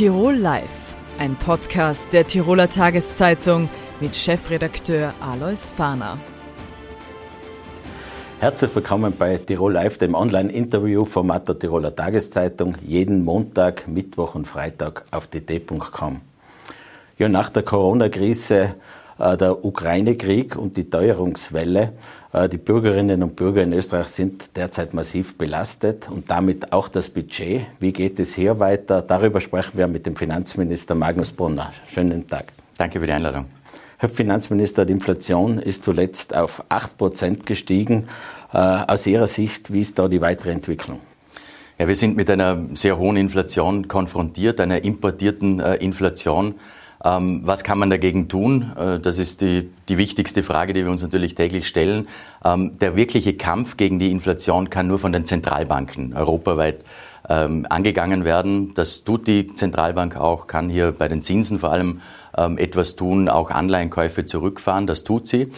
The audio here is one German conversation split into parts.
Tirol Live, ein Podcast der Tiroler Tageszeitung mit Chefredakteur Alois Fahner. Herzlich willkommen bei Tirol Live, dem Online-Interview-Format der Tiroler Tageszeitung, jeden Montag, Mittwoch und Freitag auf dt.com. Ja, nach der Corona-Krise, der Ukraine-Krieg und die Teuerungswelle äh, die Bürgerinnen und Bürger in Österreich sind derzeit massiv belastet und damit auch das Budget. Wie geht es hier weiter? Darüber sprechen wir mit dem Finanzminister Magnus Brunner. Schönen Tag. Danke für die Einladung. Herr Finanzminister, die Inflation ist zuletzt auf 8 Prozent gestiegen. Äh, aus Ihrer Sicht, wie ist da die weitere Entwicklung? Ja, wir sind mit einer sehr hohen Inflation konfrontiert, einer importierten äh, Inflation. Ähm, was kann man dagegen tun? Äh, das ist die, die wichtigste Frage, die wir uns natürlich täglich stellen. Ähm, der wirkliche Kampf gegen die Inflation kann nur von den Zentralbanken europaweit ähm, angegangen werden. Das tut die Zentralbank auch, kann hier bei den Zinsen vor allem etwas tun, auch Anleihenkäufe zurückfahren. Das tut sie.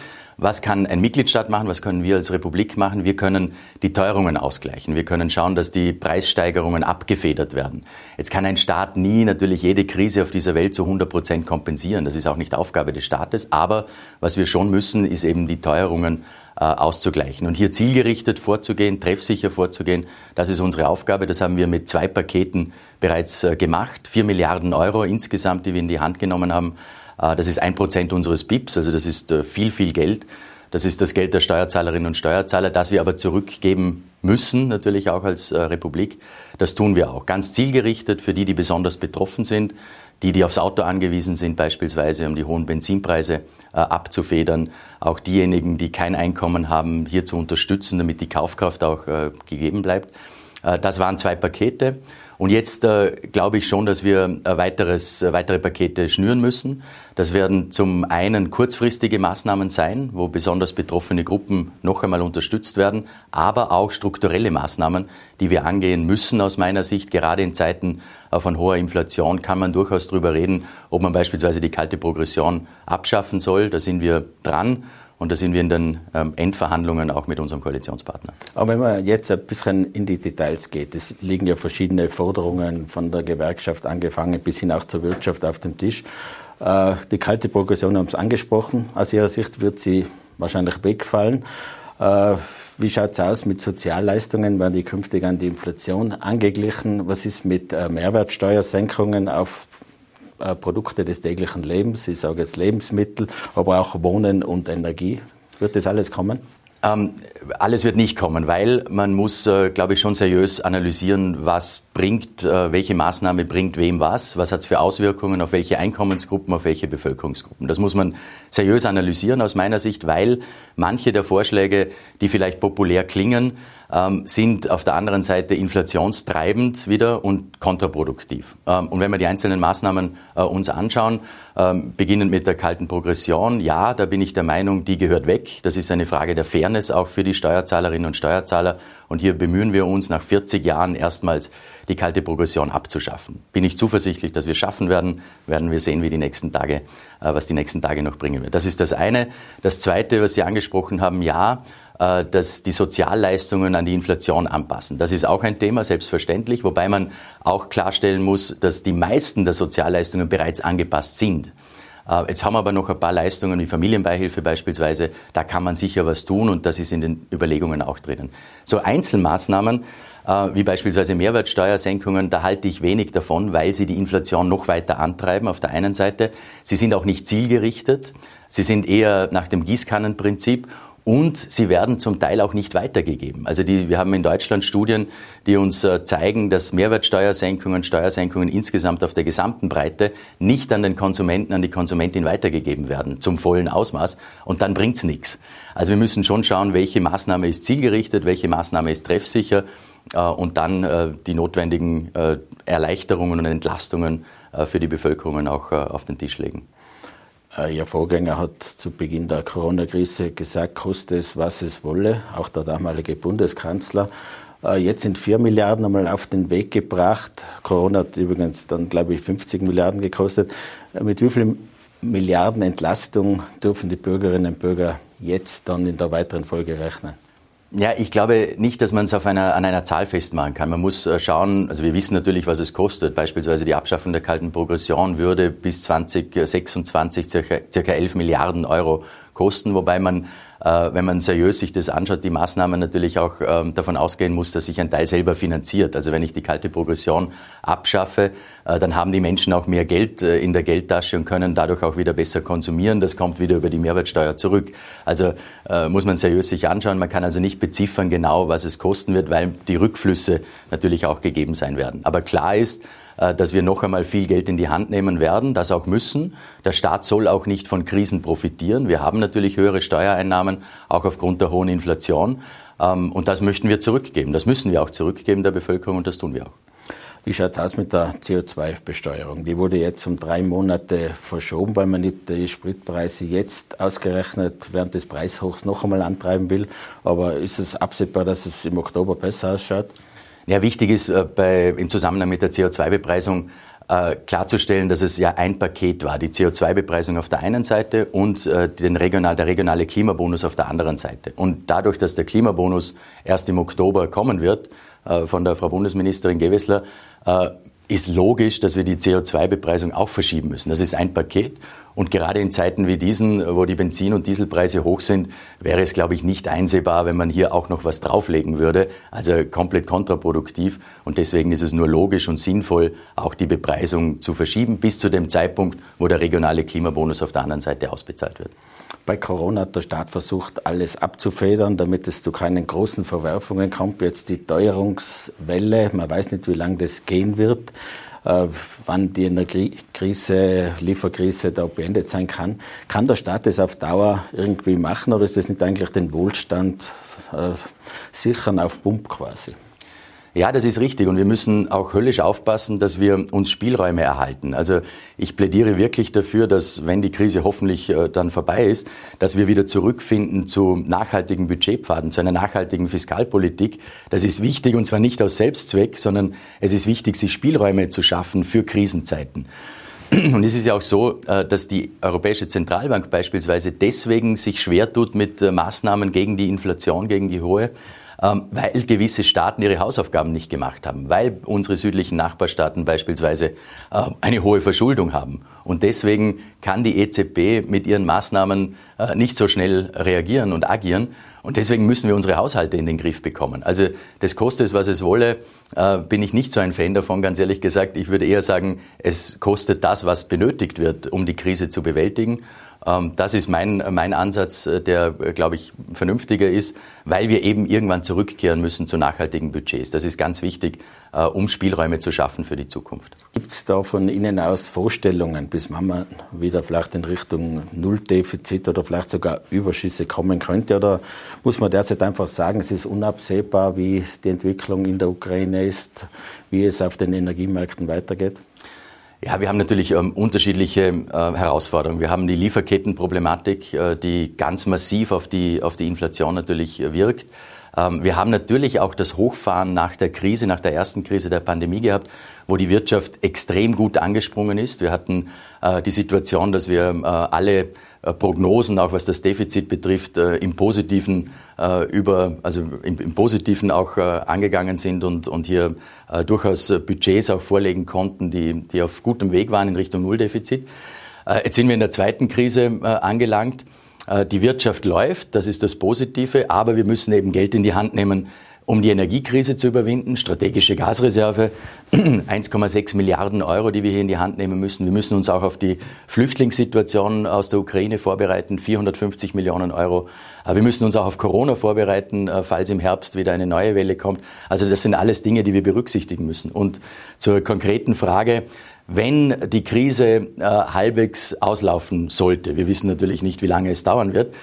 Was kann ein Mitgliedstaat machen? Was können wir als Republik machen? Wir können die Teuerungen ausgleichen. Wir können schauen, dass die Preissteigerungen abgefedert werden. Jetzt kann ein Staat nie natürlich jede Krise auf dieser Welt zu 100 Prozent kompensieren. Das ist auch nicht Aufgabe des Staates. Aber was wir schon müssen, ist eben die Teuerungen äh, auszugleichen. Und hier zielgerichtet vorzugehen, treffsicher vorzugehen, das ist unsere Aufgabe. Das haben wir mit zwei Paketen bereits äh, gemacht. Vier Milliarden Euro insgesamt, die wir in die Hand genommen haben das ist ein Prozent unseres BIPs, also das ist äh, viel, viel Geld. Das ist das Geld der Steuerzahlerinnen und Steuerzahler, das wir aber zurückgeben müssen, natürlich auch als äh, Republik. Das tun wir auch. Ganz zielgerichtet für die, die besonders betroffen sind, die, die aufs Auto angewiesen sind, beispielsweise, um die hohen Benzinpreise abzufedern. Auch diejenigen, die kein Einkommen haben, hier zu unterstützen, damit die Kaufkraft auch gegeben bleibt. das waren zwei Pakete. Und jetzt äh, glaube ich schon, dass wir äh, weiteres, äh, weitere Pakete schnüren müssen. Das werden zum einen kurzfristige Maßnahmen sein, wo besonders betroffene Gruppen noch einmal unterstützt werden, aber auch strukturelle Maßnahmen, die wir angehen müssen aus meiner Sicht. Gerade in Zeiten äh, von hoher Inflation kann man durchaus darüber reden, ob man beispielsweise die kalte Progression abschaffen soll. Da sind wir dran. Und da sind wir in den ähm, Endverhandlungen auch mit unserem Koalitionspartner. Aber wenn man jetzt ein bisschen in die Details geht, es liegen ja verschiedene Forderungen von der Gewerkschaft angefangen bis hin auch zur Wirtschaft auf dem Tisch. Äh, die kalte Progression haben Sie angesprochen. Aus Ihrer Sicht wird sie wahrscheinlich wegfallen. Äh, wie schaut es aus mit Sozialleistungen? Werden die künftig an die Inflation angeglichen? Was ist mit äh, Mehrwertsteuersenkungen auf Produkte des täglichen Lebens, ich sage jetzt Lebensmittel, aber auch Wohnen und Energie. Wird das alles kommen? Ähm, alles wird nicht kommen, weil man muss, äh, glaube ich, schon seriös analysieren, was bringt, äh, welche Maßnahme bringt wem was, was hat es für Auswirkungen auf welche Einkommensgruppen, auf welche Bevölkerungsgruppen. Das muss man seriös analysieren aus meiner Sicht, weil manche der Vorschläge, die vielleicht populär klingen, ähm, sind auf der anderen Seite inflationstreibend wieder und kontraproduktiv. Ähm, und wenn wir die einzelnen Maßnahmen äh, uns anschauen, ähm, beginnend mit der kalten Progression, ja, da bin ich der Meinung, die gehört weg. Das ist eine Frage der Fairness auch für die Steuerzahlerinnen und Steuerzahler. Und hier bemühen wir uns nach 40 Jahren erstmals die kalte Progression abzuschaffen. Bin ich zuversichtlich, dass wir schaffen werden, werden wir sehen, wie die nächsten Tage, äh, was die nächsten Tage noch bringen wird. Das ist das eine. Das zweite, was Sie angesprochen haben, ja, dass die Sozialleistungen an die Inflation anpassen. Das ist auch ein Thema, selbstverständlich, wobei man auch klarstellen muss, dass die meisten der Sozialleistungen bereits angepasst sind. Äh, jetzt haben wir aber noch ein paar Leistungen wie Familienbeihilfe beispielsweise. Da kann man sicher was tun und das ist in den Überlegungen auch drinnen. So Einzelmaßnahmen äh, wie beispielsweise Mehrwertsteuersenkungen, da halte ich wenig davon, weil sie die Inflation noch weiter antreiben auf der einen Seite. Sie sind auch nicht zielgerichtet. Sie sind eher nach dem Gießkannenprinzip und sie werden zum Teil auch nicht weitergegeben. Also die, wir haben in Deutschland Studien, die uns äh, zeigen, dass Mehrwertsteuersenkungen, Steuersenkungen insgesamt auf der gesamten Breite nicht an den Konsumenten, an die Konsumentin weitergegeben werden, zum vollen Ausmaß. Und dann bringt's nichts. Also wir müssen schon schauen, welche Maßnahme ist zielgerichtet, welche Maßnahme ist treffsicher äh, und dann äh, die notwendigen Erleichterungen und Entlastungen für die Bevölkerung auch auf den Tisch legen. Äh, Ihr Vorgänger hat zu Beginn der Corona-Krise gesagt, koste es, was es wolle, auch der damalige Bundeskanzler. Äh, jetzt sind 4 Milliarden einmal auf den Weg gebracht. Corona hat übrigens dann, glaube ich, 50 Milliarden gekostet. Äh, mit wie viel Milliarden Entlastung dürfen die Bürgerinnen und Bürger jetzt dann in der weiteren Folge rechnen? Ja, ich glaube nicht, dass man es auf einer, an einer Zahl festmachen kann. Man muss äh, schauen, also wir wissen natürlich, was es kostet. Beispielsweise die Abschaffung der kalten Progression würde bis 2026 circa, circa 11 Milliarden Euro kosten, wobei man äh, wenn man seriös sich das anschaut, die Maßnahmen natürlich auch ähm, davon ausgehen muss, dass sich ein Teil selber finanziert. Also wenn ich die kalte Progression abschaffe, äh, dann haben die Menschen auch mehr Geld äh, in der Geldtasche und können dadurch auch wieder besser konsumieren. Das kommt wieder über die Mehrwertsteuer zurück. Also muss man seriös sich anschauen. Man kann also nicht beziffern genau, was es kosten wird, weil die Rückflüsse natürlich auch gegeben sein werden. Aber klar ist, äh, dass wir noch einmal viel Geld in die Hand nehmen werden, das auch müssen. Der Staat soll auch nicht von Krisen profitieren. Wir haben natürlich höhere Steuereinnahmen, auch aufgrund der hohen Inflation. Ähm, und das möchten wir zurückgeben. Das müssen wir auch zurückgeben der Bevölkerung und das tun wir auch. Wie schaut es aus mit der CO2-Besteuerung? Die wurde jetzt um drei Monate verschoben, weil man nicht die Spritpreise jetzt ausgerechnet während des Preishochs noch einmal antreiben will. Aber ist es absehbar, dass es im Oktober besser ausschaut? Ja, wichtig ist äh, bei, im Zusammenhang mit der CO2-Bepreisung äh, klarzustellen, dass es ja ein Paket war. Die CO2-Bepreisung auf der einen Seite und äh, den regional, der regionale Klimabonus auf der anderen Seite. Und dadurch, dass der Klimabonus erst im Oktober kommen wird, von der Frau Bundesministerin Gewessler, ist logisch, dass wir die CO2-Bepreisung auch verschieben müssen. Das ist ein Paket. Und gerade in Zeiten wie diesen, wo die Benzin- und Dieselpreise hoch sind, wäre es, glaube ich, nicht einsehbar, wenn man hier auch noch was drauflegen würde. Also komplett kontraproduktiv. Und deswegen ist es nur logisch und sinnvoll, auch die Bepreisung zu verschieben bis zu dem Zeitpunkt, wo der regionale Klimabonus auf der anderen Seite ausbezahlt wird. Bei Corona hat der Staat versucht, alles abzufedern, damit es zu keinen großen Verwerfungen kommt. Jetzt die Teuerungswelle, man weiß nicht, wie lange das gehen wird, wann die Energiekrise, Lieferkrise da beendet sein kann. Kann der Staat das auf Dauer irgendwie machen oder ist das nicht eigentlich den Wohlstand äh, sichern auf Pump quasi? Ja, das ist richtig. Und wir müssen auch höllisch aufpassen, dass wir uns Spielräume erhalten. Also ich plädiere wirklich dafür, dass, wenn die Krise hoffentlich äh, dann vorbei ist, dass wir wieder zurückfinden zu nachhaltigen Budgetpfaden, zu einer nachhaltigen Fiskalpolitik. Das ist wichtig und zwar nicht aus Selbstzweck, sondern es ist wichtig, sich Spielräume zu schaffen für Krisenzeiten. Und es ist ja auch so, äh, dass die Europäische Zentralbank beispielsweise deswegen sich schwer tut mit äh, Maßnahmen gegen die Inflation, gegen die hohe weil gewisse Staaten ihre Hausaufgaben nicht gemacht haben, weil unsere südlichen Nachbarstaaten beispielsweise äh, eine hohe Verschuldung haben. Und deswegen kann die EZB mit ihren Maßnahmen äh, nicht so schnell reagieren und agieren. Und deswegen müssen wir unsere Haushalte in den Griff bekommen. Also das kostet es, was es wolle, äh, bin ich nicht so ein Fan davon, ganz ehrlich gesagt. Ich würde eher sagen, es kostet das, was benötigt wird, um die Krise zu bewältigen. Ähm, das ist mein, mein Ansatz, äh, der, glaube ich, vernünftiger ist, weil wir eben irgendwann zurückkehren müssen zu nachhaltigen Budgets. Das ist ganz wichtig, äh, um Spielräume zu schaffen für die Zukunft. Gibt es da von Ihnen aus Vorstellungen, bis man wieder vielleicht in Richtung Nulldefizit oder vielleicht sogar Überschüsse kommen könnte? Oder muss man derzeit einfach sagen, es ist unabsehbar, wie die Entwicklung in der Ukraine ist, wie es auf den Energiemärkten weitergeht? Ja, wir haben natürlich ähm, unterschiedliche äh, Herausforderungen. Wir haben die Lieferkettenproblematik, äh, die ganz massiv auf die, auf die Inflation natürlich äh, wirkt. Ähm, wir haben natürlich auch das Hochfahren nach der Krise, nach der ersten Krise der Pandemie gehabt, wo die Wirtschaft extrem gut angesprungen ist. Wir hatten äh, die Situation, dass wir äh, alle Prognosen, auch was das Defizit betrifft, im Positiven über, also im, im Positiven auch angegangen sind und, und hier durchaus Budgets auch vorlegen konnten, die, die auf gutem Weg waren in Richtung Nulldefizit. Jetzt sind wir in der zweiten Krise angelangt. Die Wirtschaft läuft, das ist das Positive, aber wir müssen eben Geld in die Hand nehmen, um die Energiekrise zu überwinden, strategische Gasreserve, 1,6 Milliarden Euro, die wir hier in die Hand nehmen müssen. Wir müssen uns auch auf die Flüchtlingssituation aus der Ukraine vorbereiten, 450 Millionen Euro. Wir müssen uns auch auf Corona vorbereiten, äh, falls im Herbst wieder eine neue Welle kommt. Also das sind alles Dinge, die wir berücksichtigen müssen. Und zur konkreten Frage, wenn die Krise äh, halbwegs auslaufen sollte, wir wissen natürlich nicht, wie lange es dauern wird,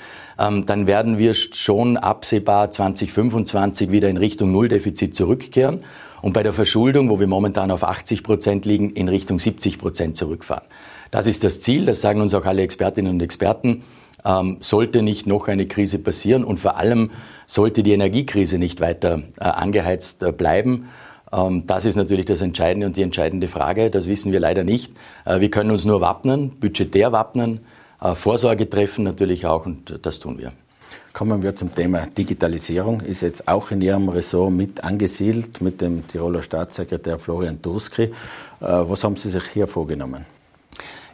ähm, dann werden wir schon absehbar 2025 wieder in Richtung Nulldefizit zurückkehren und bei der Verschuldung, wo wir momentan auf 80 Prozent liegen, in Richtung 70 Prozent zurückfahren. Das ist das Ziel, das sagen uns auch alle Expertinnen und Experten. Ähm, sollte nicht noch eine Krise passieren und vor allem sollte die Energiekrise nicht weiter äh, angeheizt äh, bleiben. Ähm, das ist natürlich das Entscheidende und die entscheidende Frage. Das wissen wir leider nicht. Äh, wir können uns nur wappnen, budgetär wappnen. Äh, Vorsorge treffen natürlich auch und das tun wir. Kommen wir zum Thema Digitalisierung. Ist jetzt auch in Ihrem Ressort mit angesiedelt mit dem Tiroler Staatssekretär Florian Turski. Äh, was haben Sie sich hier vorgenommen?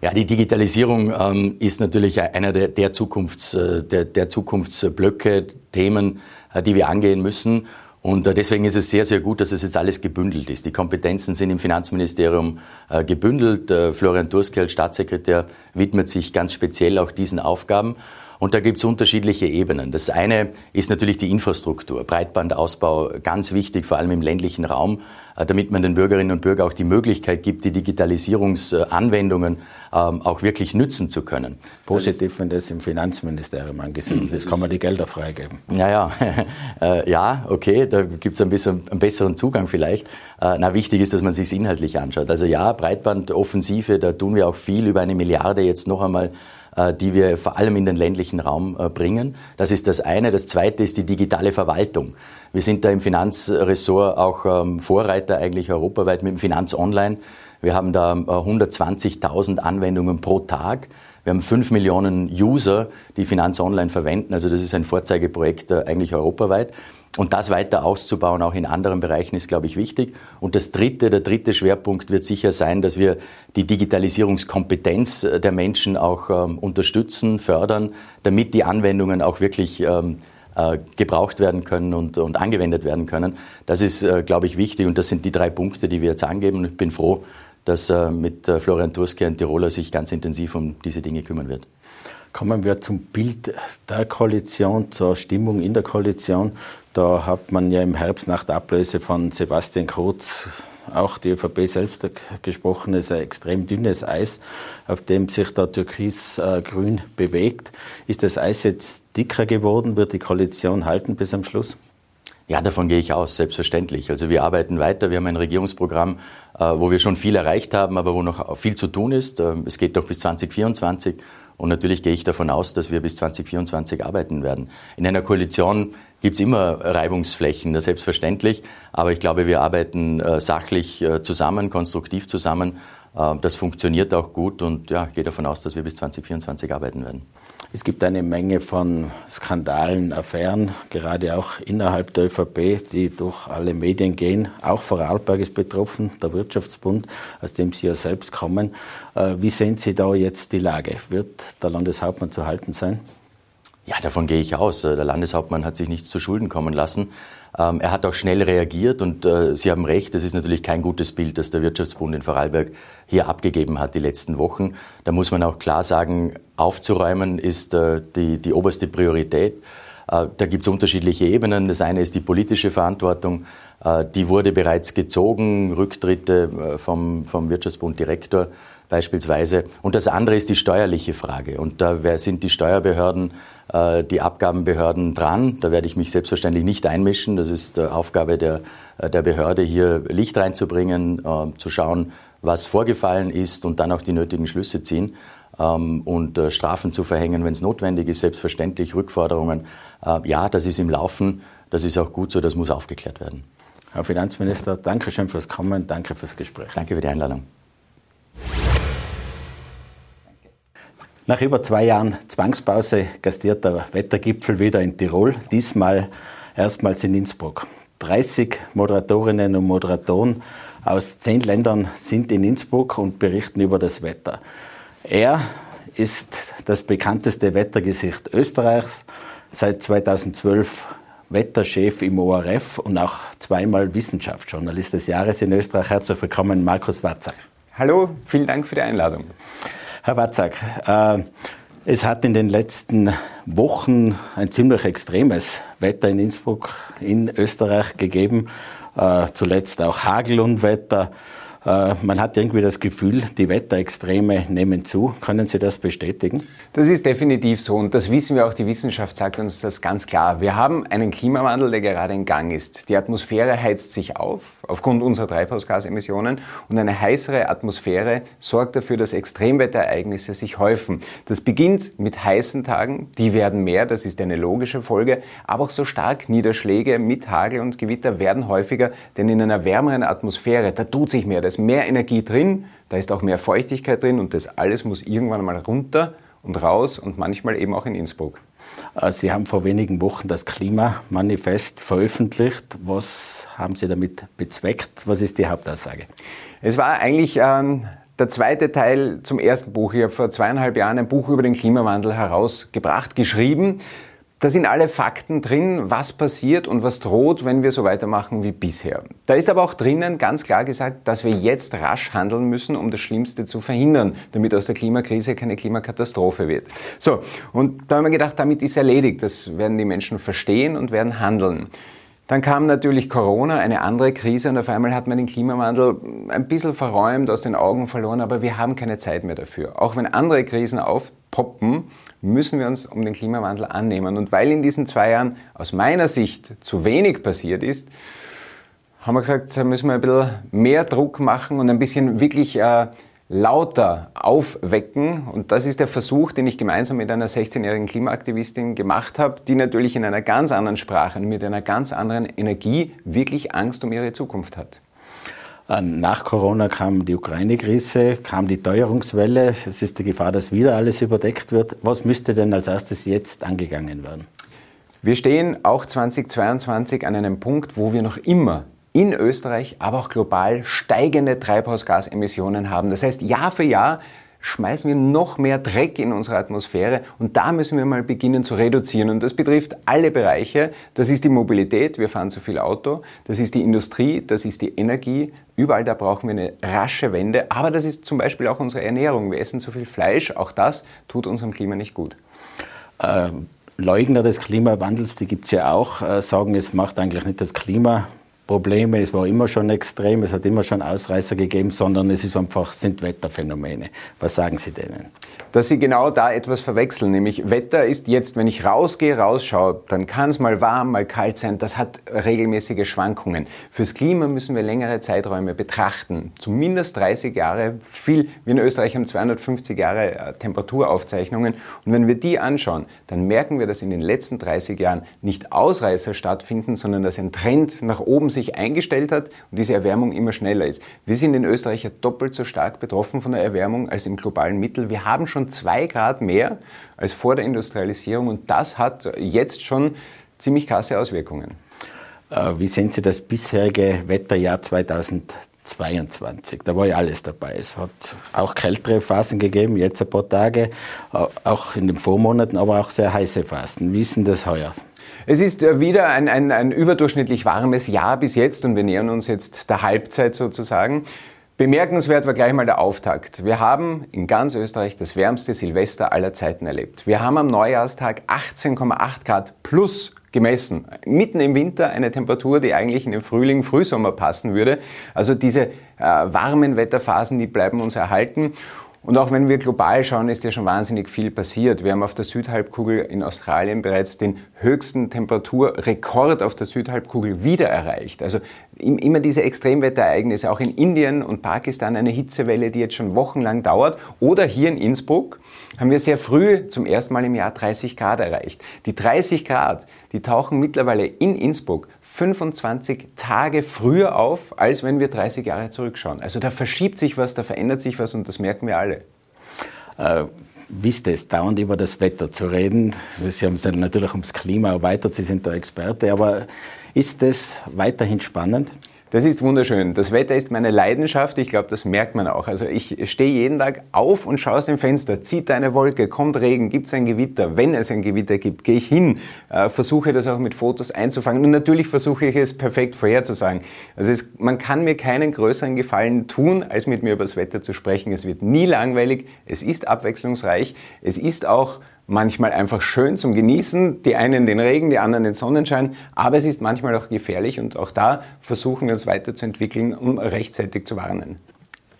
Ja, die Digitalisierung ähm, ist natürlich einer der, der, Zukunfts, äh, der, der Zukunftsblöcke, Themen, die wir angehen müssen. Und äh, deswegen ist es sehr, sehr gut, dass es jetzt alles gebündelt ist. Die Kompetenzen sind im Finanzministerium äh, gebündelt. Äh, Florian Durski als Staatssekretär widmet sich ganz speziell auch diesen Aufgaben. Und da gibt es unterschiedliche Ebenen. Das eine ist natürlich die Infrastruktur, Breitbandausbau, ganz wichtig, vor allem im ländlichen Raum, äh, damit man den Bürgerinnen und Bürgern auch die Möglichkeit gibt, die Digitalisierungsanwendungen ähm, auch wirklich nützen zu können. Positiv, wenn das im Finanzministerium angesiedelt ist, kann man die Gelder freigeben. Ja, ja, äh, ja, okay, da gibt es ein bisschen einen besseren Zugang vielleicht. Äh, na, wichtig ist, dass man sich inhaltlich anschaut. Also ja, Breitbandoffensive, da tun wir auch viel über eine Milliarde jetzt noch einmal die wir vor allem in den ländlichen Raum äh, bringen. Das ist das eine. Das zweite ist die digitale Verwaltung. Wir sind da im Finanzressort auch ähm, Vorreiter eigentlich europaweit mit dem Finanz Online. Wir haben da 120.000 äh, Anwendungen pro Tag. Wir haben fünf Millionen User, die Finanz Online verwenden. Also das ist ein Vorzeigeprojekt eigentlich europaweit. Und das weiter auszubauen, auch in anderen Bereichen, ist, glaube ich, wichtig. Und das dritte, der dritte Schwerpunkt wird sicher sein, dass wir die Digitalisierungskompetenz äh, der Menschen auch ähm, unterstützen, fördern, damit die Anwendungen auch wirklich ähm, äh, gebraucht werden können und, und angewendet werden können. Das ist, äh, glaube ich, wichtig. Und das sind die drei Punkte, die wir jetzt angeben. Und ich bin froh, dass mit Florian Turski ein Tiroler sich ganz intensiv um diese Dinge kümmern wird. Kommen wir zum Bild der Koalition, zur Stimmung in der Koalition. Da hat man ja im Herbst nach der Ablöse von Sebastian Kurz auch die ÖVP selbst gesprochen, es ist ein extrem dünnes Eis, auf dem sich da türkis-grün bewegt. Ist das Eis jetzt dicker geworden? Wird die Koalition halten bis am Schluss? Ja, davon gehe ich aus, selbstverständlich. Also wir arbeiten weiter. Wir haben ein Regierungsprogramm, äh, wo wir schon viel erreicht haben, aber wo noch viel zu tun ist. Ähm, es geht noch bis 2024. Und natürlich gehe ich davon aus, dass wir bis 2024 arbeiten werden. In einer Koalition gibt es immer Reibungsflächen, das selbstverständlich. Aber ich glaube, wir arbeiten äh, sachlich äh, zusammen, konstruktiv zusammen. Das funktioniert auch gut und ja, ich gehe davon aus, dass wir bis 2024 arbeiten werden. Es gibt eine Menge von Skandalen, Affären, gerade auch innerhalb der ÖVP, die durch alle Medien gehen. Auch Vorarlberg ist betroffen, der Wirtschaftsbund, aus dem Sie ja selbst kommen. Äh, wie sehen Sie da jetzt die Lage? Wird der Landeshauptmann zu halten sein? Ja, davon gehe ich aus. Der Landeshauptmann hat sich nichts zu Schulden kommen lassen. Ähm, er hat auch schnell reagiert und äh, Sie haben recht, das ist natürlich kein gutes Bild, das der Wirtschaftsbund in Vorarlberg hier abgegeben hat die letzten Wochen. Da muss man auch klar sagen, aufzuräumen ist äh, die, die oberste Priorität. Äh, da gibt es unterschiedliche Ebenen. Das eine ist die politische Verantwortung. Die wurde bereits gezogen, Rücktritte vom, vom Wirtschaftsbund Direktor beispielsweise. Und das andere ist die steuerliche Frage. Und da sind die Steuerbehörden, äh, die Abgabenbehörden dran. Da werde ich mich selbstverständlich nicht einmischen. Das ist Aufgabe der, äh, der Behörde, hier Licht reinzubringen, äh, zu schauen, was vorgefallen ist und dann auch die nötigen Schlüsse ziehen ähm, und Strafen zu verhängen, wenn es notwendig ist, selbstverständlich Rückforderungen. Ja, das ist im Laufen, das ist auch gut so, das muss aufgeklärt werden. Herr Finanzminister, danke schön fürs Kommen, danke fürs Gespräch. Danke für die Einladung. Nach über zwei Jahren Zwangspause gastiert der Wettergipfel wieder in Tirol, diesmal erstmals in Innsbruck. 30 Moderatorinnen und Moderatoren aus zehn Ländern sind in Innsbruck und berichten über das Wetter. Er ist das bekannteste Wettergesicht Österreichs, seit 2012 Wetterchef im ORF und auch zweimal Wissenschaftsjournalist des Jahres in Österreich. Herzlich willkommen, Markus Watzak. Hallo, vielen Dank für die Einladung. Herr Watzak, äh, es hat in den letzten Wochen ein ziemlich extremes Wetter in Innsbruck in Österreich gegeben. Äh, zuletzt auch Hagel und Wetter. Äh, man hat irgendwie das Gefühl, die Wetterextreme nehmen zu. Können Sie das bestätigen? Das ist definitiv so und das wissen wir auch. Die Wissenschaft sagt uns das ganz klar. Wir haben einen Klimawandel, der gerade in Gang ist. Die Atmosphäre heizt sich auf aufgrund unserer Treibhausgasemissionen und eine heißere Atmosphäre sorgt dafür, dass Extremwetterereignisse sich häufen. Das beginnt mit heißen Tagen, die werden mehr, das ist eine logische Folge, aber auch so stark Niederschläge mit Hagel und Gewitter werden häufiger, denn in einer wärmeren Atmosphäre, da tut sich mehr, das ist mehr Energie drin, da ist auch mehr Feuchtigkeit drin und das alles muss irgendwann mal runter und raus und manchmal eben auch in Innsbruck. Äh, Sie haben vor wenigen Wochen das Klimamanifest veröffentlicht. Was haben Sie damit bezweckt? Was ist die Hauptaussage? Es war eigentlich ähm, der zweite Teil zum ersten Buch. Ich habe vor zweieinhalb Jahren ein Buch über den Klimawandel herausgebracht, geschrieben. Da sind alle Fakten drin, was passiert und was droht, wenn wir so weitermachen wie bisher. Da ist aber auch drinnen ganz klar gesagt, dass wir jetzt rasch handeln müssen, um das Schlimmste zu verhindern, damit aus der Klimakrise keine Klimakatastrophe wird. So, und da haben wir gedacht, damit ist erledigt. Das werden die Menschen verstehen und werden handeln. Dann kam natürlich Corona, eine andere Krise und auf einmal hat man den Klimawandel ein bisschen verräumt, aus den Augen verloren, aber wir haben keine Zeit mehr dafür. Auch wenn andere Krisen aufpoppen, müssen wir uns um den Klimawandel annehmen. Und weil in diesen zwei Jahren aus meiner Sicht zu wenig passiert ist, haben wir gesagt, da müssen wir ein bisschen mehr Druck machen und ein bisschen wirklich äh, lauter aufwecken. Und das ist der Versuch, den ich gemeinsam mit einer 16-jährigen Klimaaktivistin gemacht habe, die natürlich in einer ganz anderen Sprache und mit einer ganz anderen Energie wirklich Angst um ihre Zukunft hat. Äh, nach Corona kam die Ukraine-Krise, kam die Teuerungswelle. Es ist die Gefahr, dass wieder alles überdeckt wird. Was müsste denn als erstes jetzt angegangen werden? Wir stehen auch 2022 an einem Punkt, wo wir noch immer in Österreich, aber auch global steigende Treibhausgasemissionen haben. Das heißt, Jahr für Jahr schmeißen wir noch mehr Dreck in unsere Atmosphäre und da müssen wir mal beginnen zu reduzieren. Und das betrifft alle Bereiche. Das ist die Mobilität, wir fahren zu viel Auto, das ist die Industrie, das ist die Energie. Überall da brauchen wir eine rasche Wende. Aber das ist zum Beispiel auch unsere Ernährung. Wir essen zu viel Fleisch, auch das tut unserem Klima nicht gut. Ähm Leugner des Klimawandels, die gibt es ja auch, äh, sagen, es macht eigentlich nicht das Klima Probleme, es war immer schon extrem, es hat immer schon Ausreißer gegeben, sondern es ist einfach, sind Wetterphänomene. Was sagen Sie denen? Dass Sie genau da etwas verwechseln, nämlich Wetter ist jetzt, wenn ich rausgehe, rausschaue, dann kann es mal warm, mal kalt sein, das hat regelmäßige Schwankungen. Fürs Klima müssen wir längere Zeiträume betrachten, zumindest 30 Jahre, viel, wir in Österreich haben 250 Jahre äh, Temperaturaufzeichnungen und wenn wir die anschauen, dann merken wir, dass in den letzten 30 Jahren nicht Ausreißer stattfinden, sondern dass ein Trend nach oben sich eingestellt hat und diese Erwärmung immer schneller ist. Wir sind in Österreich ja doppelt so stark betroffen von der Erwärmung als im globalen Mittel. Wir haben schon zwei Grad mehr als vor der Industrialisierung und das hat jetzt schon ziemlich krasse Auswirkungen. Äh, wie sehen Sie das bisherige Wetterjahr 2022? Da war ja alles dabei. Es hat auch kältere Phasen gegeben, jetzt ein paar Tage, auch in den Vormonaten, aber auch sehr heiße Phasen. Wie ist denn das heuer? Es ist äh, wieder ein, ein, ein überdurchschnittlich warmes Jahr bis jetzt und wir nähern uns jetzt der Halbzeit sozusagen. Bemerkenswert war gleich mal der Auftakt. Wir haben in ganz Österreich das wärmste Silvester aller Zeiten erlebt. Wir haben am Neujahrstag 18,8 Grad plus gemessen. Mitten im Winter eine Temperatur, die eigentlich in den Frühling, Frühsommer passen würde. Also diese äh, warmen Wetterphasen, die bleiben uns erhalten. Und auch wenn wir global schauen, ist ja schon wahnsinnig viel passiert. Wir haben auf der Südhalbkugel in Australien bereits den höchsten Temperaturrekord auf der Südhalbkugel wieder erreicht. Also immer diese Extremwetterereignisse, auch in Indien und Pakistan eine Hitzewelle, die jetzt schon wochenlang dauert. Oder hier in Innsbruck haben wir sehr früh zum ersten Mal im Jahr 30 Grad erreicht. Die 30 Grad, die tauchen mittlerweile in Innsbruck 25 Tage früher auf, als wenn wir 30 Jahre zurückschauen. Also da verschiebt sich was, da verändert sich was und das merken wir alle. Äh, wie ist es, dauernd über das Wetter zu reden? Sie haben es natürlich ums Klima erweitert, Sie sind der Experte, aber ist es weiterhin spannend? Das ist wunderschön. Das Wetter ist meine Leidenschaft. Ich glaube, das merkt man auch. Also ich stehe jeden Tag auf und schaue aus dem Fenster. Zieht eine Wolke, kommt Regen, gibt es ein Gewitter. Wenn es ein Gewitter gibt, gehe ich hin, äh, versuche das auch mit Fotos einzufangen. Und natürlich versuche ich es perfekt vorherzusagen. Also es, man kann mir keinen größeren Gefallen tun, als mit mir über das Wetter zu sprechen. Es wird nie langweilig. Es ist abwechslungsreich. Es ist auch manchmal einfach schön zum Genießen, die einen den Regen, die anderen den Sonnenschein, aber es ist manchmal auch gefährlich und auch da versuchen wir uns weiterzuentwickeln, um rechtzeitig zu warnen.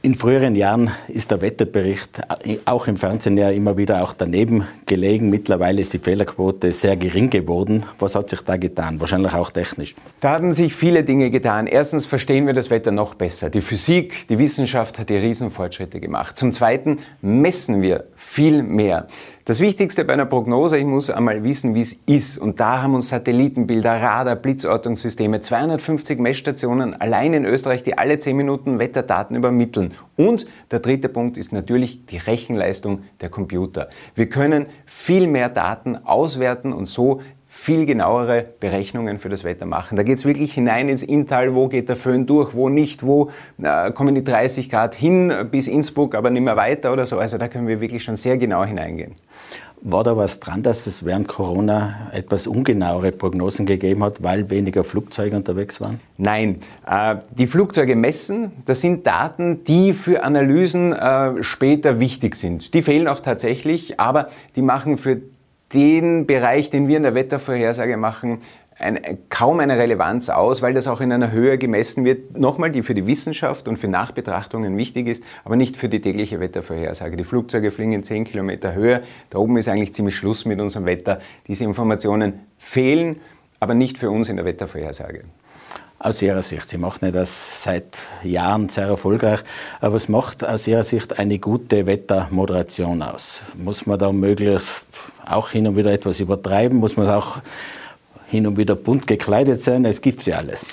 In früheren Jahren ist der Wetterbericht auch im Fernsehen ja immer wieder auch daneben gelegen. Mittlerweile ist die Fehlerquote sehr gering geworden. Was hat sich da getan? Wahrscheinlich auch technisch. Da haben sich viele Dinge getan. Erstens verstehen wir das Wetter noch besser. Die Physik, die Wissenschaft hat die Riesenfortschritte gemacht. Zum Zweiten messen wir viel mehr. Das Wichtigste bei einer Prognose, ich muss einmal wissen, wie es ist. Und da haben uns Satellitenbilder, Radar, Blitzortungssysteme, 250 Messstationen allein in Österreich, die alle 10 Minuten Wetterdaten übermitteln. Und der dritte Punkt ist natürlich die Rechenleistung der Computer. Wir können viel mehr Daten auswerten und so viel genauere Berechnungen für das Wetter machen. Da geht es wirklich hinein ins Inntal, wo geht der Föhn durch, wo nicht, wo äh, kommen die 30 Grad hin bis Innsbruck, aber nicht mehr weiter oder so. Also da können wir wirklich schon sehr genau hineingehen. War da was dran, dass es während Corona etwas ungenauere Prognosen gegeben hat, weil weniger Flugzeuge unterwegs waren? Nein, äh, die Flugzeuge messen, das sind Daten, die für Analysen äh, später wichtig sind. Die fehlen auch tatsächlich, aber die machen für den Bereich, den wir in der Wettervorhersage machen, ein, kaum eine Relevanz aus, weil das auch in einer Höhe gemessen wird, nochmal, die für die Wissenschaft und für Nachbetrachtungen wichtig ist, aber nicht für die tägliche Wettervorhersage. Die Flugzeuge fliegen in 10 Kilometer Höhe, da oben ist eigentlich ziemlich Schluss mit unserem Wetter. Diese Informationen fehlen, aber nicht für uns in der Wettervorhersage. Aus Ihrer Sicht, Sie machen das seit Jahren sehr erfolgreich, aber was macht aus Ihrer Sicht eine gute Wettermoderation aus? Muss man da möglichst auch hin und wieder etwas übertreiben? Muss man auch hin und wieder bunt gekleidet sein. Es gibt ja alles.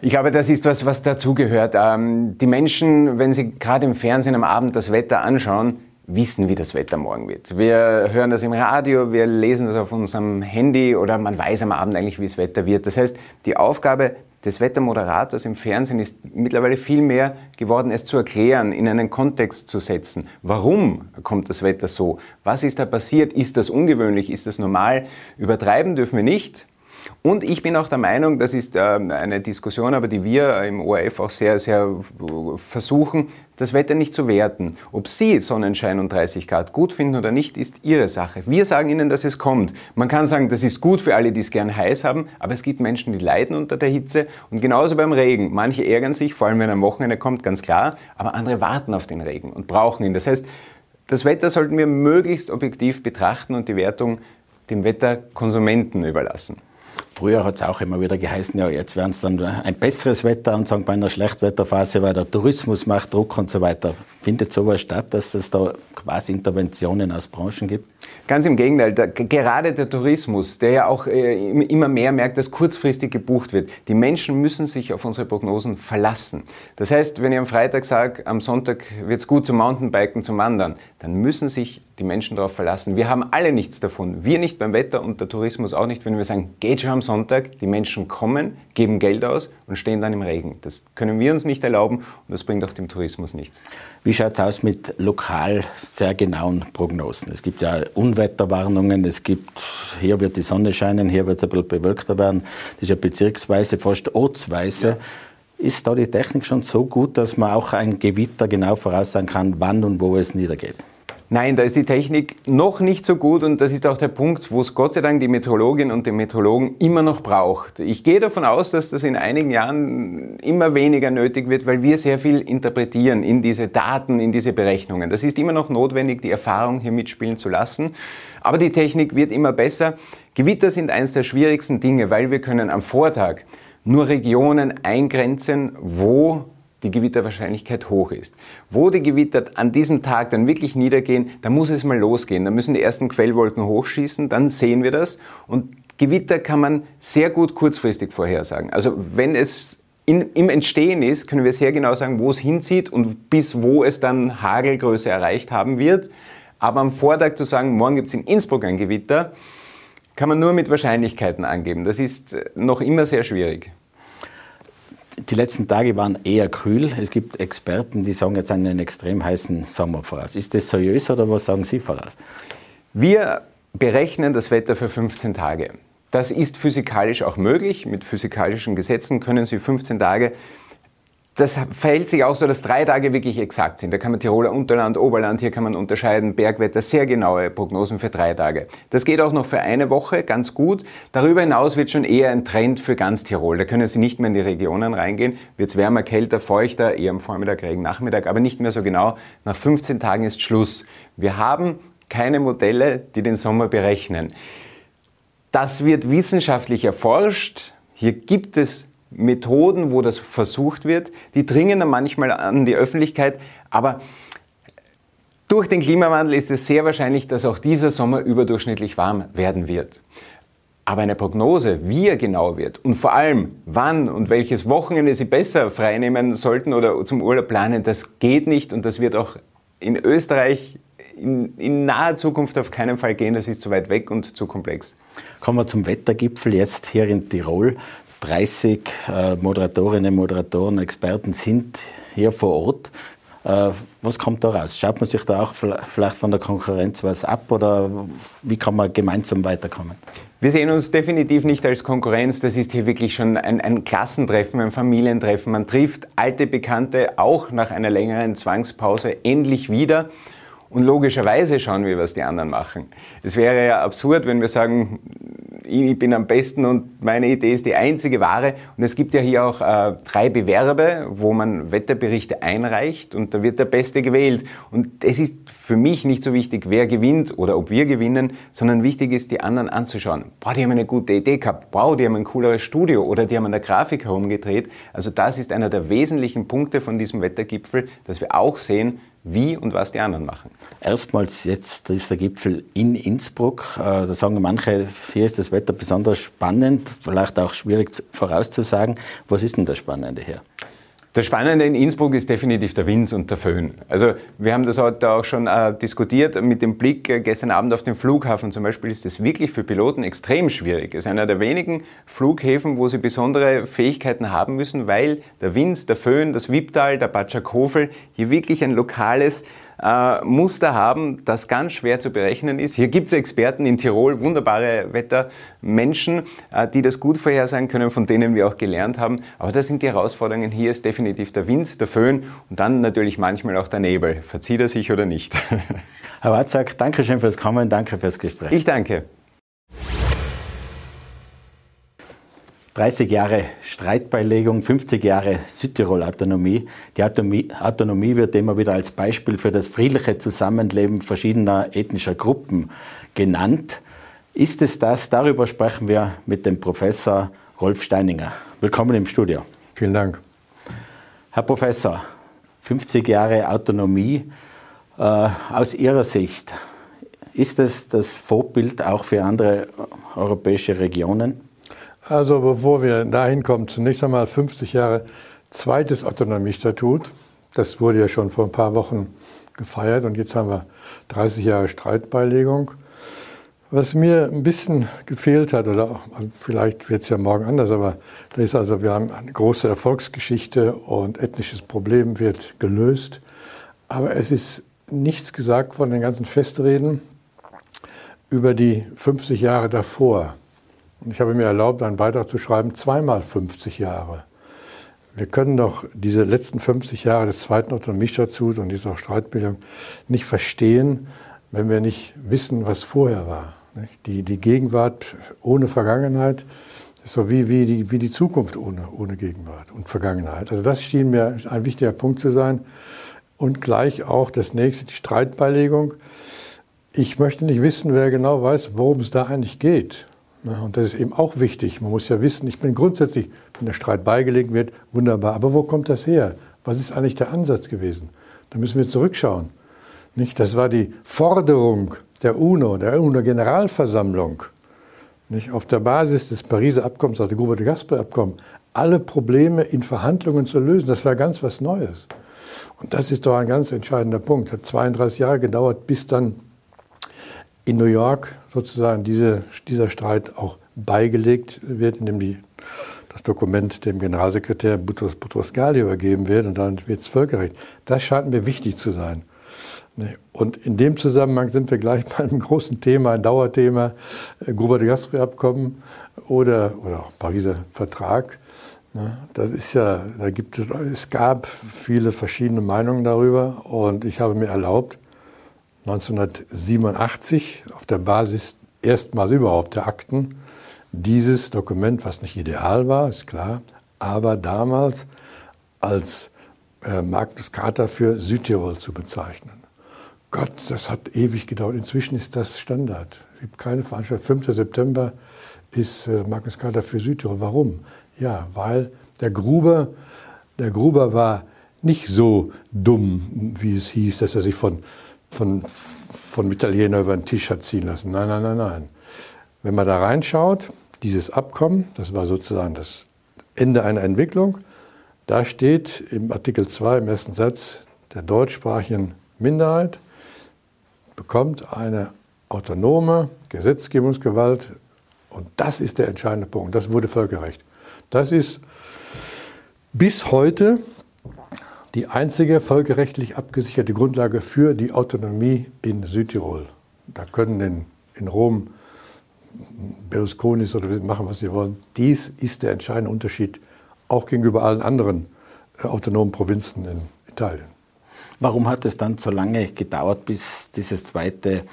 Ich glaube, das ist was, was dazugehört. Ähm, die Menschen, wenn sie gerade im Fernsehen am Abend das Wetter anschauen, wissen, wie das Wetter morgen wird. Wir hören das im Radio, wir lesen das auf unserem Handy oder man weiß am Abend eigentlich, wie das Wetter wird. Das heißt, die Aufgabe des Wettermoderators im Fernsehen ist mittlerweile viel mehr geworden, es zu erklären, in einen Kontext zu setzen. Warum kommt das Wetter so? Was ist da passiert? Ist das ungewöhnlich? Ist das normal? Übertreiben dürfen wir nicht. Und ich bin auch der Meinung, das ist ähm, eine Diskussion, aber die wir im ORF auch sehr, sehr versuchen, das Wetter nicht zu werten. Ob Sie Sonnenschein und 30 Grad gut finden oder nicht, ist Ihre Sache. Wir sagen Ihnen, dass es kommt. Man kann sagen, das ist gut für alle, die es gern heiß haben, aber es gibt Menschen, die leiden unter der Hitze. Und genauso beim Regen. Manche ärgern sich, vor allem wenn am Wochenende kommt, ganz klar, aber andere warten auf den Regen und brauchen ihn. Das heißt, das Wetter sollten wir möglichst objektiv betrachten und die Wertung dem Wetterkonsumenten überlassen. Früher hat es auch immer wieder geheißen, ja, jetzt werden es dann ein besseres Wetter und sagen bei einer Schlechtwetterphase, weil der Tourismus macht Druck und so weiter. Findet sowas statt, dass es da quasi Interventionen aus Branchen gibt? Ganz im Gegenteil, der, gerade der Tourismus, der ja auch äh, immer mehr merkt, dass kurzfristig gebucht wird. Die Menschen müssen sich auf unsere Prognosen verlassen. Das heißt, wenn ich am Freitag sage, am Sonntag wird es gut zum Mountainbiken, zum Wandern, dann müssen sich die Menschen darauf verlassen. Wir haben alle nichts davon. Wir nicht beim Wetter und der Tourismus auch nicht, wenn wir sagen, geht schon am Sonntag, die Menschen kommen, geben Geld aus und stehen dann im Regen. Das können wir uns nicht erlauben und das bringt auch dem Tourismus nichts. Wie schaut es aus mit lokal sehr genauen Prognosen? Es gibt ja Unwetterwarnungen, es gibt, hier wird die Sonne scheinen, hier wird es ein bisschen bewölkter werden. Das ist ja bezirksweise, fast ortsweise. Ja. Ist da die Technik schon so gut, dass man auch ein Gewitter genau voraussagen kann, wann und wo es niedergeht? Nein, da ist die Technik noch nicht so gut und das ist auch der Punkt, wo es Gott sei Dank die Meteorologinnen und die Meteorologen immer noch braucht. Ich gehe davon aus, dass das in einigen Jahren immer weniger nötig wird, weil wir sehr viel interpretieren in diese Daten, in diese Berechnungen. Das ist immer noch notwendig, die Erfahrung hier mitspielen zu lassen. Aber die Technik wird immer besser. Gewitter sind eines der schwierigsten Dinge, weil wir können am Vortag nur Regionen eingrenzen, wo die Gewitterwahrscheinlichkeit hoch ist. Wo die Gewitter an diesem Tag dann wirklich niedergehen, da muss es mal losgehen. Da müssen die ersten Quellwolken hochschießen, dann sehen wir das. Und Gewitter kann man sehr gut kurzfristig vorhersagen. Also wenn es in, im Entstehen ist, können wir sehr genau sagen, wo es hinzieht und bis wo es dann Hagelgröße erreicht haben wird. Aber am Vortag zu sagen, morgen gibt es in Innsbruck ein Gewitter, kann man nur mit Wahrscheinlichkeiten angeben. Das ist noch immer sehr schwierig. Die letzten Tage waren eher kühl. Es gibt Experten, die sagen jetzt einen extrem heißen Sommer voraus. Ist das seriös oder was sagen Sie voraus? Wir berechnen das Wetter für 15 Tage. Das ist physikalisch auch möglich. Mit physikalischen Gesetzen können Sie 15 Tage das verhält sich auch so, dass drei Tage wirklich exakt sind. Da kann man Tiroler Unterland, Oberland, hier kann man unterscheiden, Bergwetter, sehr genaue Prognosen für drei Tage. Das geht auch noch für eine Woche ganz gut. Darüber hinaus wird schon eher ein Trend für ganz Tirol. Da können Sie nicht mehr in die Regionen reingehen. Wird es wärmer, kälter, feuchter, eher am Vormittag, Regen, Nachmittag, aber nicht mehr so genau. Nach 15 Tagen ist Schluss. Wir haben keine Modelle, die den Sommer berechnen. Das wird wissenschaftlich erforscht. Hier gibt es Methoden, wo das versucht wird, die dringen dann manchmal an die Öffentlichkeit, aber durch den Klimawandel ist es sehr wahrscheinlich, dass auch dieser Sommer überdurchschnittlich warm werden wird. Aber eine Prognose, wie er genau wird und vor allem wann und welches Wochenende Sie besser freinehmen sollten oder zum Urlaub planen, das geht nicht und das wird auch in Österreich in, in naher Zukunft auf keinen Fall gehen. Das ist zu weit weg und zu komplex. Kommen wir zum Wettergipfel jetzt hier in Tirol. 30 äh, Moderatorinnen, Moderatoren, Experten sind hier vor Ort. Äh, was kommt da raus? Schaut man sich da auch vielleicht von der Konkurrenz was ab oder wie kann man gemeinsam weiterkommen? Wir sehen uns definitiv nicht als Konkurrenz. Das ist hier wirklich schon ein, ein, Klassentreffen, ein Familientreffen. Man trifft alte Bekannte auch nach einer längeren Zwangspause endlich wieder. Und logischerweise schauen wir, was die anderen machen. Es wäre ja absurd, wenn wir sagen, ich bin am besten und meine Idee ist die einzige wahre. Und es gibt ja hier auch äh, drei Bewerbe, wo man Wetterberichte einreicht und da wird der Beste gewählt. Und es ist für mich nicht so wichtig, wer gewinnt oder ob wir gewinnen, sondern wichtig ist, die anderen anzuschauen. Boah, die haben eine gute Idee gehabt. Wow, die haben ein cooleres Studio oder die haben an der Grafik herumgedreht. Also das ist einer der wesentlichen Punkte von diesem Wettergipfel, dass wir auch sehen, wie und was die anderen machen. Erstmals jetzt ist der Gipfel in Innsbruck. Äh, da sagen manche, hier ist das Wetter besonders spannend, vielleicht auch schwierig vorauszusagen. Was ist denn das Spannende hier? Das Spannende in Innsbruck ist definitiv der Wind und der Föhn. Also wir haben das heute auch schon äh, diskutiert mit dem Blick äh, gestern Abend auf den Flughafen zum Beispiel ist das wirklich für Piloten extrem schwierig. Es ist einer der wenigen Flughäfen, wo sie besondere Fähigkeiten haben müssen, weil der Wind, der Föhn, das Wipptal, der Batschakofel hier wirklich ein lokales äh, Muster haben, das ganz schwer zu berechnen ist. Hier gibt es Experten in Tirol, wunderbare Wettermenschen, äh, die das gut vorhersagen können, von denen wir auch gelernt haben. Aber das sind die Herausforderungen. Hier ist definitiv der Wind, der Föhn und dann natürlich manchmal auch der Nebel. Verzieht er sich oder nicht? Herr Watzak, danke schön fürs Kommen, danke fürs Gespräch. Ich danke. 30 Jahre Streitbeilegung, 50 Jahre Südtirol-Autonomie. Die Autonomie, Autonomie, wird immer wieder als Beispiel für das friedliche Zusammenleben verschiedener ethnischer Gruppen genannt. Ist es das? Darüber sprechen wir mit dem Professor Rolf Steininger. Willkommen im Studio. Vielen Dank. Herr Professor, 50 Jahre Autonomie. Äh, aus Ihrer Sicht, ist es das Vorbild auch für andere europäische Regionen? Also bevor wir dahin kommen, zunächst einmal 50 Jahre zweites Autonomiestatut. Das wurde ja schon vor ein paar Wochen gefeiert und jetzt haben wir 30 Jahre Streitbeilegung. Was mir ein bisschen gefehlt hat, oder vielleicht wird es ja morgen anders, aber da ist also, wir haben eine große Erfolgsgeschichte und ethnisches Problem wird gelöst. Aber es ist nichts gesagt von den ganzen Festreden über die 50 Jahre davor. Und ich habe mir erlaubt, einen Beitrag zu schreiben, zweimal 50 Jahre. Wir können doch diese letzten 50 Jahre des zweiten Autonomiestatuts und dieser Streitbildung nicht verstehen, wenn wir nicht wissen, was vorher war. Die, die Gegenwart ohne Vergangenheit ist so wie, wie, die, wie die Zukunft ohne, ohne Gegenwart und Vergangenheit. Also das schien mir ein wichtiger Punkt zu sein. Und gleich auch das nächste, die Streitbeilegung. Ich möchte nicht wissen, wer genau weiß, worum es da eigentlich geht. Und das ist eben auch wichtig. Man muss ja wissen, ich bin grundsätzlich, wenn der Streit beigelegt wird, wunderbar. Aber wo kommt das her? Was ist eigentlich der Ansatz gewesen? Da müssen wir zurückschauen. Nicht? Das war die Forderung der UNO, der UNO-Generalversammlung, auf der Basis des Pariser Abkommens, also Gruber de Gasperi-Abkommen, alle Probleme in Verhandlungen zu lösen. Das war ganz was Neues. Und das ist doch ein ganz entscheidender Punkt. Hat 32 Jahre gedauert, bis dann in New York sozusagen diese, dieser Streit auch beigelegt wird, indem die, das Dokument dem Generalsekretär Boutros Boutros Ghali übergeben wird und dann wird es Völkerrecht. Das scheint mir wichtig zu sein. Und in dem Zusammenhang sind wir gleich bei einem großen Thema, ein Dauerthema, äh, Gruber de Gasperi-Abkommen oder, oder auch Pariser Vertrag. Ne, das ist ja, da gibt es, es gab viele verschiedene Meinungen darüber und ich habe mir erlaubt, 1987 auf der Basis erstmal überhaupt der Akten dieses Dokument, was nicht ideal war, ist klar, aber damals als äh, Magnus Carta für Südtirol zu bezeichnen. Gott, das hat ewig gedauert. Inzwischen ist das Standard. Es gibt keine Veranstaltung. 5. September ist äh, Magnus Carta für Südtirol. Warum? Ja, weil der Gruber, der Gruber war nicht so dumm, wie es hieß, dass er sich von von, von Italiener über den Tisch hat ziehen lassen. Nein, nein, nein, nein. Wenn man da reinschaut, dieses Abkommen, das war sozusagen das Ende einer Entwicklung, da steht im Artikel 2 im ersten Satz der deutschsprachigen Minderheit bekommt eine autonome Gesetzgebungsgewalt und das ist der entscheidende Punkt. Das wurde Völkerrecht. Das ist bis heute die einzige völkerrechtlich abgesicherte Grundlage für die Autonomie in Südtirol. Da können in, in Rom Berlusconis oder machen, was sie wollen. Dies ist der entscheidende Unterschied auch gegenüber allen anderen äh, autonomen Provinzen in Italien. Warum hat es dann so lange gedauert, bis dieses zweite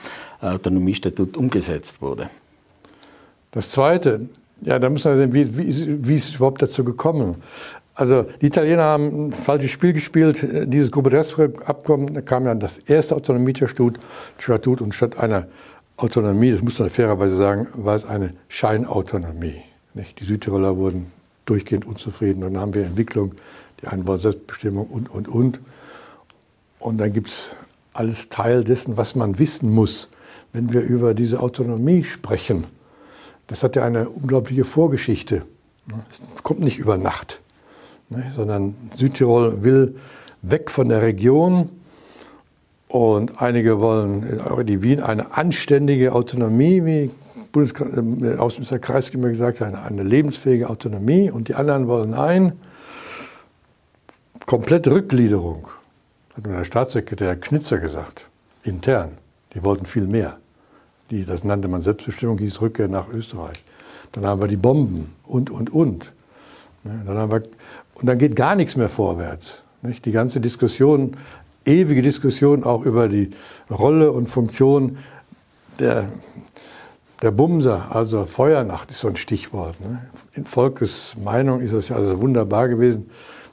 äh, Autonomiestatut umgesetzt wurde? Das zweite, ja, da müssen wir sehen, wie, wie, wie ist es überhaupt dazu gekommen? Also die Italiener haben ein falsches Spiel gespielt. Dieses Gruppe-Abkommen, da kam ja das erste Autonomiestatut Statut, und statt einer Autonomie, das muss man fairerweise sagen, war es eine Scheinautonomie. Nicht? Die Südtiroler wurden durchgehend unzufrieden. Dann haben wir Entwicklung, die einen wollen Selbstbestimmung und, und, und. Und dann gibt es alles Teil dessen, was man wissen muss, wenn wir über diese Autonomie sprechen. Das hat ja eine unglaubliche Vorgeschichte. Es kommt nicht über Nacht ne, sondern Südtirol will weg von der Region und einige wollen die Wien eine anständige Autonomie, wie Bundesaußenminister äh, Kreisky mir gesagt hat, eine, lebensfähige Autonomie und die anderen wollen nein, komplette Rückgliederung, hat mir der Staatssekretär Knitzer gesagt, intern. Die wollten viel mehr. Die, das nannte man Selbstbestimmung, hieß Rückkehr nach Österreich. Dann haben wir die Bomben und, und, und. Ne, dann haben wir, und dann geht gar nichts mehr vorwärts. Nicht? Die ganze Diskussion, ewige Diskussion auch über die Rolle und Funktion der, der Bumser, also Feuernacht ist so ein Stichwort. Ne? In Volkes Meinung ist das ja also wunderbar gewesen.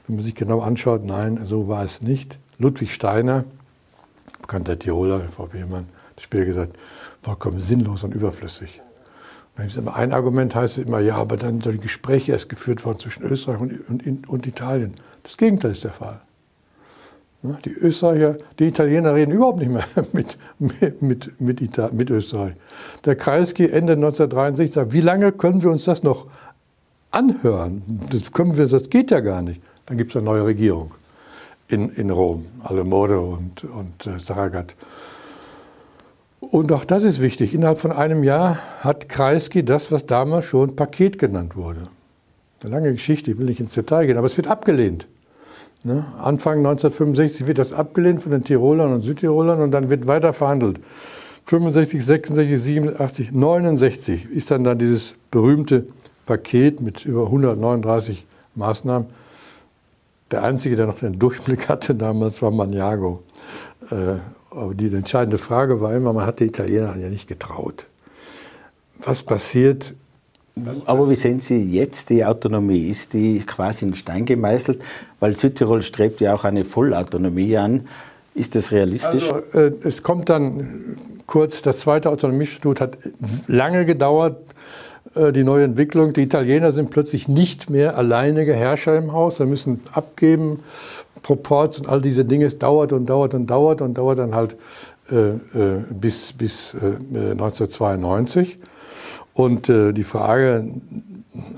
Wenn man sich genau anschaut, nein, so war es nicht. Ludwig Steiner, bekannter Tiroler, Behmann, hat später gesagt, vollkommen sinnlos und überflüssig. Ein Argument heißt immer, ja, aber dann die Gespräche erst geführt worden zwischen Österreich und, und, und Italien. Das Gegenteil ist der Fall. Die Österreicher, die Italiener reden überhaupt nicht mehr mit, mit, mit, mit Österreich. Der Kreisky Ende 1963 sagt, wie lange können wir uns das noch anhören? Das, können wir, das geht ja gar nicht. Dann gibt es eine neue Regierung in, in Rom, Alemoro und, und äh, Saragat. Und auch das ist wichtig. Innerhalb von einem Jahr hat Kreisky das, was damals schon Paket genannt wurde. Eine lange Geschichte, ich will nicht ins Detail gehen, aber es wird abgelehnt. Ne? Anfang 1965 wird das abgelehnt von den Tirolern und Südtirolern und dann wird weiter verhandelt. 65, 66, 87, 69 ist dann, dann dieses berühmte Paket mit über 139 Maßnahmen. Der einzige, der noch den Durchblick hatte damals, war Maniago. Äh, aber die entscheidende Frage war immer, man hat den Italienern ja nicht getraut. Was passiert? Aber wie sehen Sie jetzt die Autonomie? Ist die quasi in Stein gemeißelt? Weil Südtirol strebt ja auch eine Vollautonomie an. Ist das realistisch? Also, äh, es kommt dann kurz, das zweite Autonomiestatut hat lange gedauert, äh, die neue Entwicklung. Die Italiener sind plötzlich nicht mehr alleinige Herrscher im Haus, sie müssen abgeben Proports und all diese Dinge, es dauert und dauert und dauert und dauert dann halt äh, äh bis, bis äh, 1992. Und äh, die Frage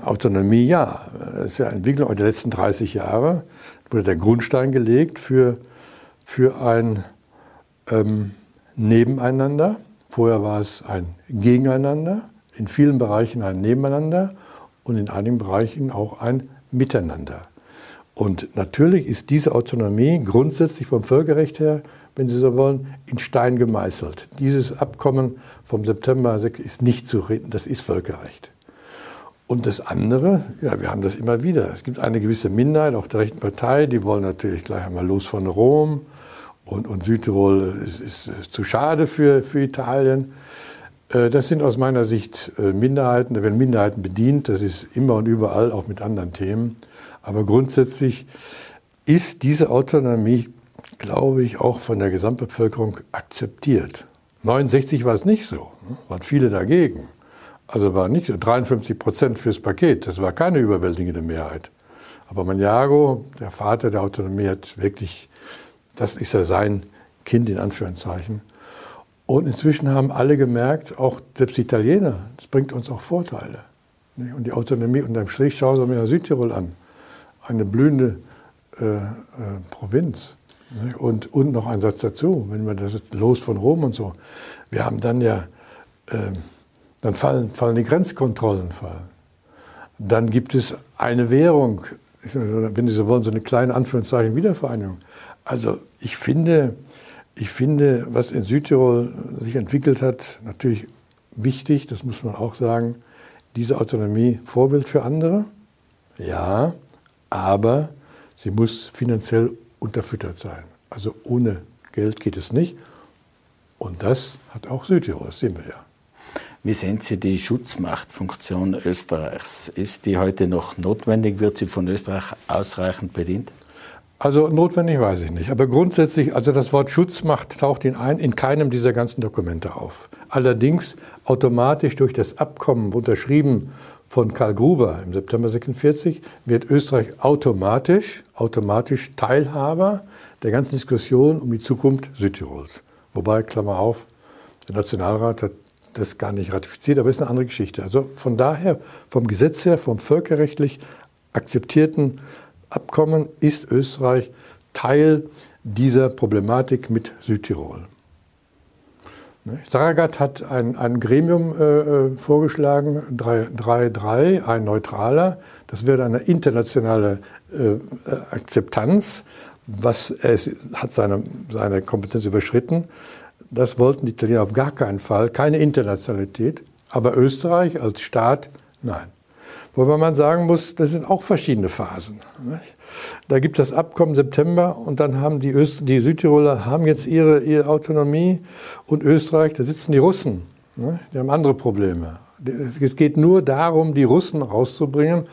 Autonomie, ja, das ist ja Entwicklung der letzten 30 Jahre, wurde der Grundstein gelegt für, für ein ähm, Nebeneinander. Vorher war es ein Gegeneinander, in vielen Bereichen ein Nebeneinander und in einigen Bereichen auch ein Miteinander. Und natürlich ist diese Autonomie grundsätzlich vom Völkerrecht her, wenn Sie so wollen, in Stein gemeißelt. Dieses Abkommen vom September ist nicht zu reden, das ist Völkerrecht. Und das andere, ja, wir haben das immer wieder. Es gibt eine gewisse Minderheit, auch der rechten Partei, die wollen natürlich gleich einmal los von Rom. Und, und Südtirol ist, ist, zu schade für, für Italien. Äh, das sind aus meiner Sicht äh, Minderheiten. Da werden Minderheiten bedient. Das ist immer und überall, auch mit anderen Themen. Aber grundsätzlich ist diese Autonomie, glaube ich, auch von der Gesamtbevölkerung akzeptiert. 69 war es nicht so, ne? waren viele dagegen. Also war nicht 53 Prozent fürs Paket, das war keine überwältigende Mehrheit. Aber Maniago, der Vater der Autonomie, hat wirklich, das ist ja sein Kind in Anführungszeichen. Und inzwischen haben alle gemerkt, auch selbst Italiener, das bringt uns auch Vorteile. Und die Autonomie unterm Strich, schauen Sie mir Südtirol an. Eine blühende äh, äh, Provinz. Und, und noch ein Satz dazu, wenn man das los von Rom und so. Wir haben dann ja, äh, dann fallen, fallen die Grenzkontrollen fallen. Dann gibt es eine Währung, wenn Sie so wollen, so eine kleine Anführungszeichen Wiedervereinigung. Also ich finde, ich finde, was in Südtirol sich entwickelt hat, natürlich wichtig, das muss man auch sagen, diese Autonomie Vorbild für andere, ja, aber sie muss finanziell unterfüttert sein. Also ohne Geld geht es nicht. Und das hat auch Südtirol, sehen wir ja. Wie sehen Sie die Schutzmachtfunktion Österreichs? Ist die heute noch notwendig? Wird sie von Österreich ausreichend bedient? Also notwendig weiß ich nicht. Aber grundsätzlich, also das Wort Schutzmacht taucht in, ein, in keinem dieser ganzen Dokumente auf. Allerdings automatisch durch das Abkommen unterschrieben von Karl Gruber im September 46 wird Österreich automatisch, automatisch Teilhaber der ganzen Diskussion um die Zukunft Südtirols. Wobei, Klammer auf, der Nationalrat hat das gar nicht ratifiziert, aber ist eine andere Geschichte. Also von daher, vom Gesetz her, vom völkerrechtlich akzeptierten Abkommen ist Österreich Teil dieser Problematik mit Südtirol. Ne? Saragat hat ein, ein Gremium äh, äh vorgeschlagen, 3.3, ein neutraler. Das wäre eine internationale äh, Akzeptanz. Was, es hat seine, seine Kompetenz überschritten. Das wollten die Italiener auf gar keinen Fall. Keine Internationalität. Aber Österreich als Staat, nein. Wobei man sagen muss, das sind auch verschiedene Phasen. Da gibt es das Abkommen September und dann haben die, Öst die Südtiroler haben jetzt ihre, ihre Autonomie und Österreich, da sitzen die Russen. Die haben andere Probleme. Es geht nur darum, die Russen rauszubringen.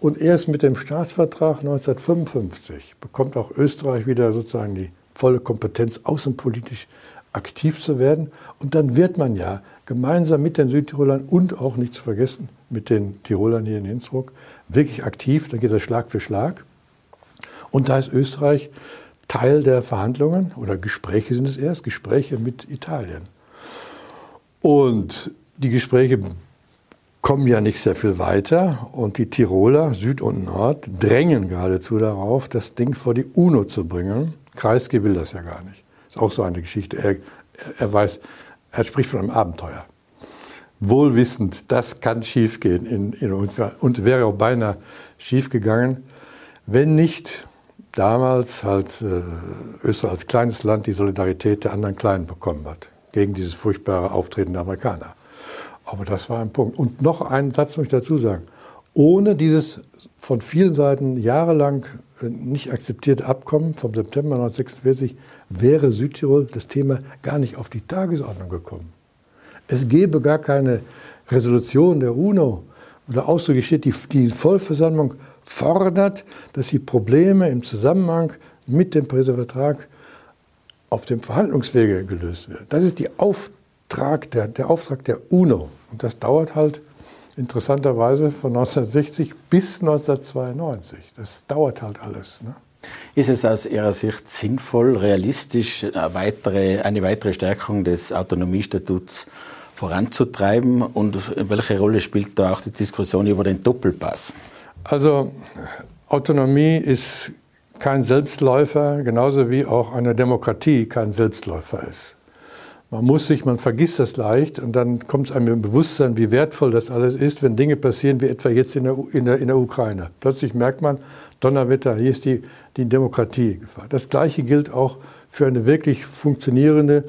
Und erst mit dem Staatsvertrag 1955 bekommt auch Österreich wieder sozusagen die volle Kompetenz, außenpolitisch aktiv zu werden. Und dann wird man ja gemeinsam mit den Südtirolern und auch nicht zu vergessen mit den Tirolern hier in Innsbruck wirklich aktiv. Da geht das Schlag für Schlag. Und da ist Österreich Teil der Verhandlungen oder Gespräche sind es erst, Gespräche mit Italien. Und die Gespräche kommen ja nicht sehr viel weiter und die Tiroler, Süd und Nord, drängen geradezu darauf, das Ding vor die UNO zu bringen. Kreisky will das ja gar nicht. Ist auch so eine Geschichte. Er, er weiß, er spricht von einem Abenteuer. Wohlwissend, das kann schiefgehen in, in, und wäre auch beinahe schiefgegangen, wenn nicht damals halt äh, Österreich als kleines Land die Solidarität der anderen Kleinen bekommen hat gegen dieses furchtbare Auftreten der Amerikaner. Aber das war ein Punkt. Und noch einen Satz muss ich dazu sagen. Ohne dieses von vielen Seiten jahrelang äh, nicht akzeptierte Abkommen vom September 1946 wäre Südtirol das Thema gar nicht auf die Tagesordnung gekommen. Es gäbe gar keine Resolution der UNO, wo der Ausdruck steht, die, die Vollversammlung fordert, dass die Probleme im Zusammenhang mit dem Pariser Vertrag auf dem Verhandlungswege gelöst werden. Das ist Auftrag der, der Auftrag der UNO. Und das dauert halt interessanterweise von 1960 bis 1992. Das dauert halt alles. Ne? Ist es aus Ihrer Sicht sinnvoll, realistisch eine weitere, eine weitere Stärkung des Autonomiestatuts voranzutreiben? Und welche Rolle spielt da auch die Diskussion über den Doppelpass? Also Autonomie ist kein Selbstläufer, genauso wie auch eine Demokratie kein Selbstläufer ist. Man muss sich, man vergisst das leicht und dann kommt es einem im Bewusstsein, wie wertvoll das alles ist, wenn Dinge passieren, wie etwa jetzt in der, in der, in der Ukraine. Plötzlich merkt man, Donnerwetter, hier ist die, die Demokratie gefragt. Das Gleiche gilt auch für eine wirklich funktionierende,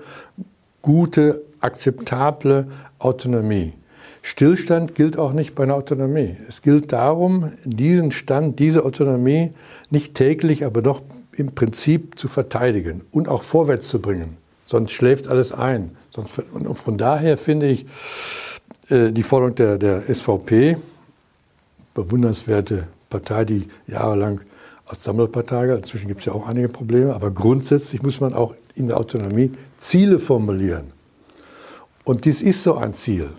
gute, akzeptable Autonomie. Stillstand gilt auch nicht bei einer Autonomie. Es gilt darum, diesen Stand, diese Autonomie nicht täglich, aber doch im Prinzip zu verteidigen und auch vorwärts zu bringen. Sonst schläft alles ein. und von daher finde ich äh, die Forderung der, der SVP, bewundernswerte Partei, die jahrelang als Sammelpartei. Inzwischen gibt es ja auch einige Probleme, aber grundsätzlich muss man auch in der Autonomie Ziele formulieren. Und dies ist so ein Ziel.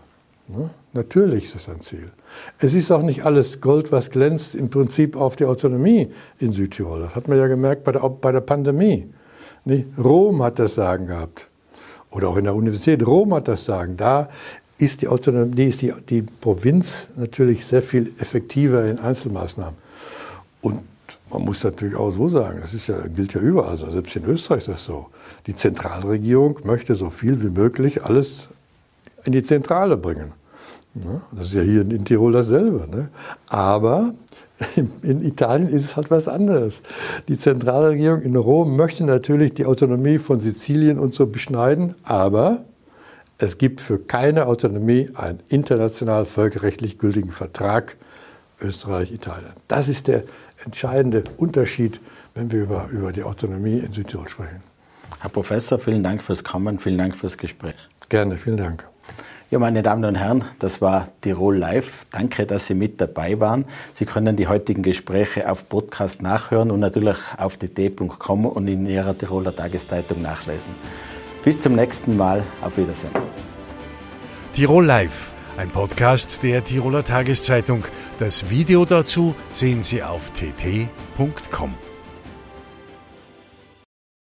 Ne? Natürlich ist es ein Ziel. Es ist auch nicht alles Gold, was glänzt, im Prinzip auf die Autonomie in Südtirol. Das hat man ja gemerkt bei der, bei der Pandemie. Nee, Rom hat das Sagen gehabt. Oder auch in der Universität Rom hat das Sagen. Da ist die Autonomie, ist die, die Provinz natürlich sehr viel effektiver in Einzelmaßnahmen. Und man muss natürlich auch so sagen, das ist ja, gilt ja überall, also selbst in Österreich ist das so. Die Zentralregierung möchte so viel wie möglich alles in die Zentrale bringen. Das ist ja hier in Tirol dasselbe. Ne? Aber in Italien ist es halt was anderes. Die Zentralregierung in Rom möchte natürlich die Autonomie von Sizilien und so beschneiden, aber es gibt für keine Autonomie einen international völkerrechtlich gültigen Vertrag Österreich-Italien. Das ist der entscheidende Unterschied, wenn wir über, über die Autonomie in Südtirol sprechen. Herr Professor, vielen Dank fürs Kommen, vielen Dank fürs Gespräch. Gerne, vielen Dank. Ja, meine Damen und Herren, das war Tirol Live. Danke, dass Sie mit dabei waren. Sie können die heutigen Gespräche auf Podcast nachhören und natürlich auf dt.com und in Ihrer Tiroler Tageszeitung nachlesen. Bis zum nächsten Mal. Auf Wiedersehen. Tirol Live, ein Podcast der Tiroler Tageszeitung. Das Video dazu sehen Sie auf tt.com.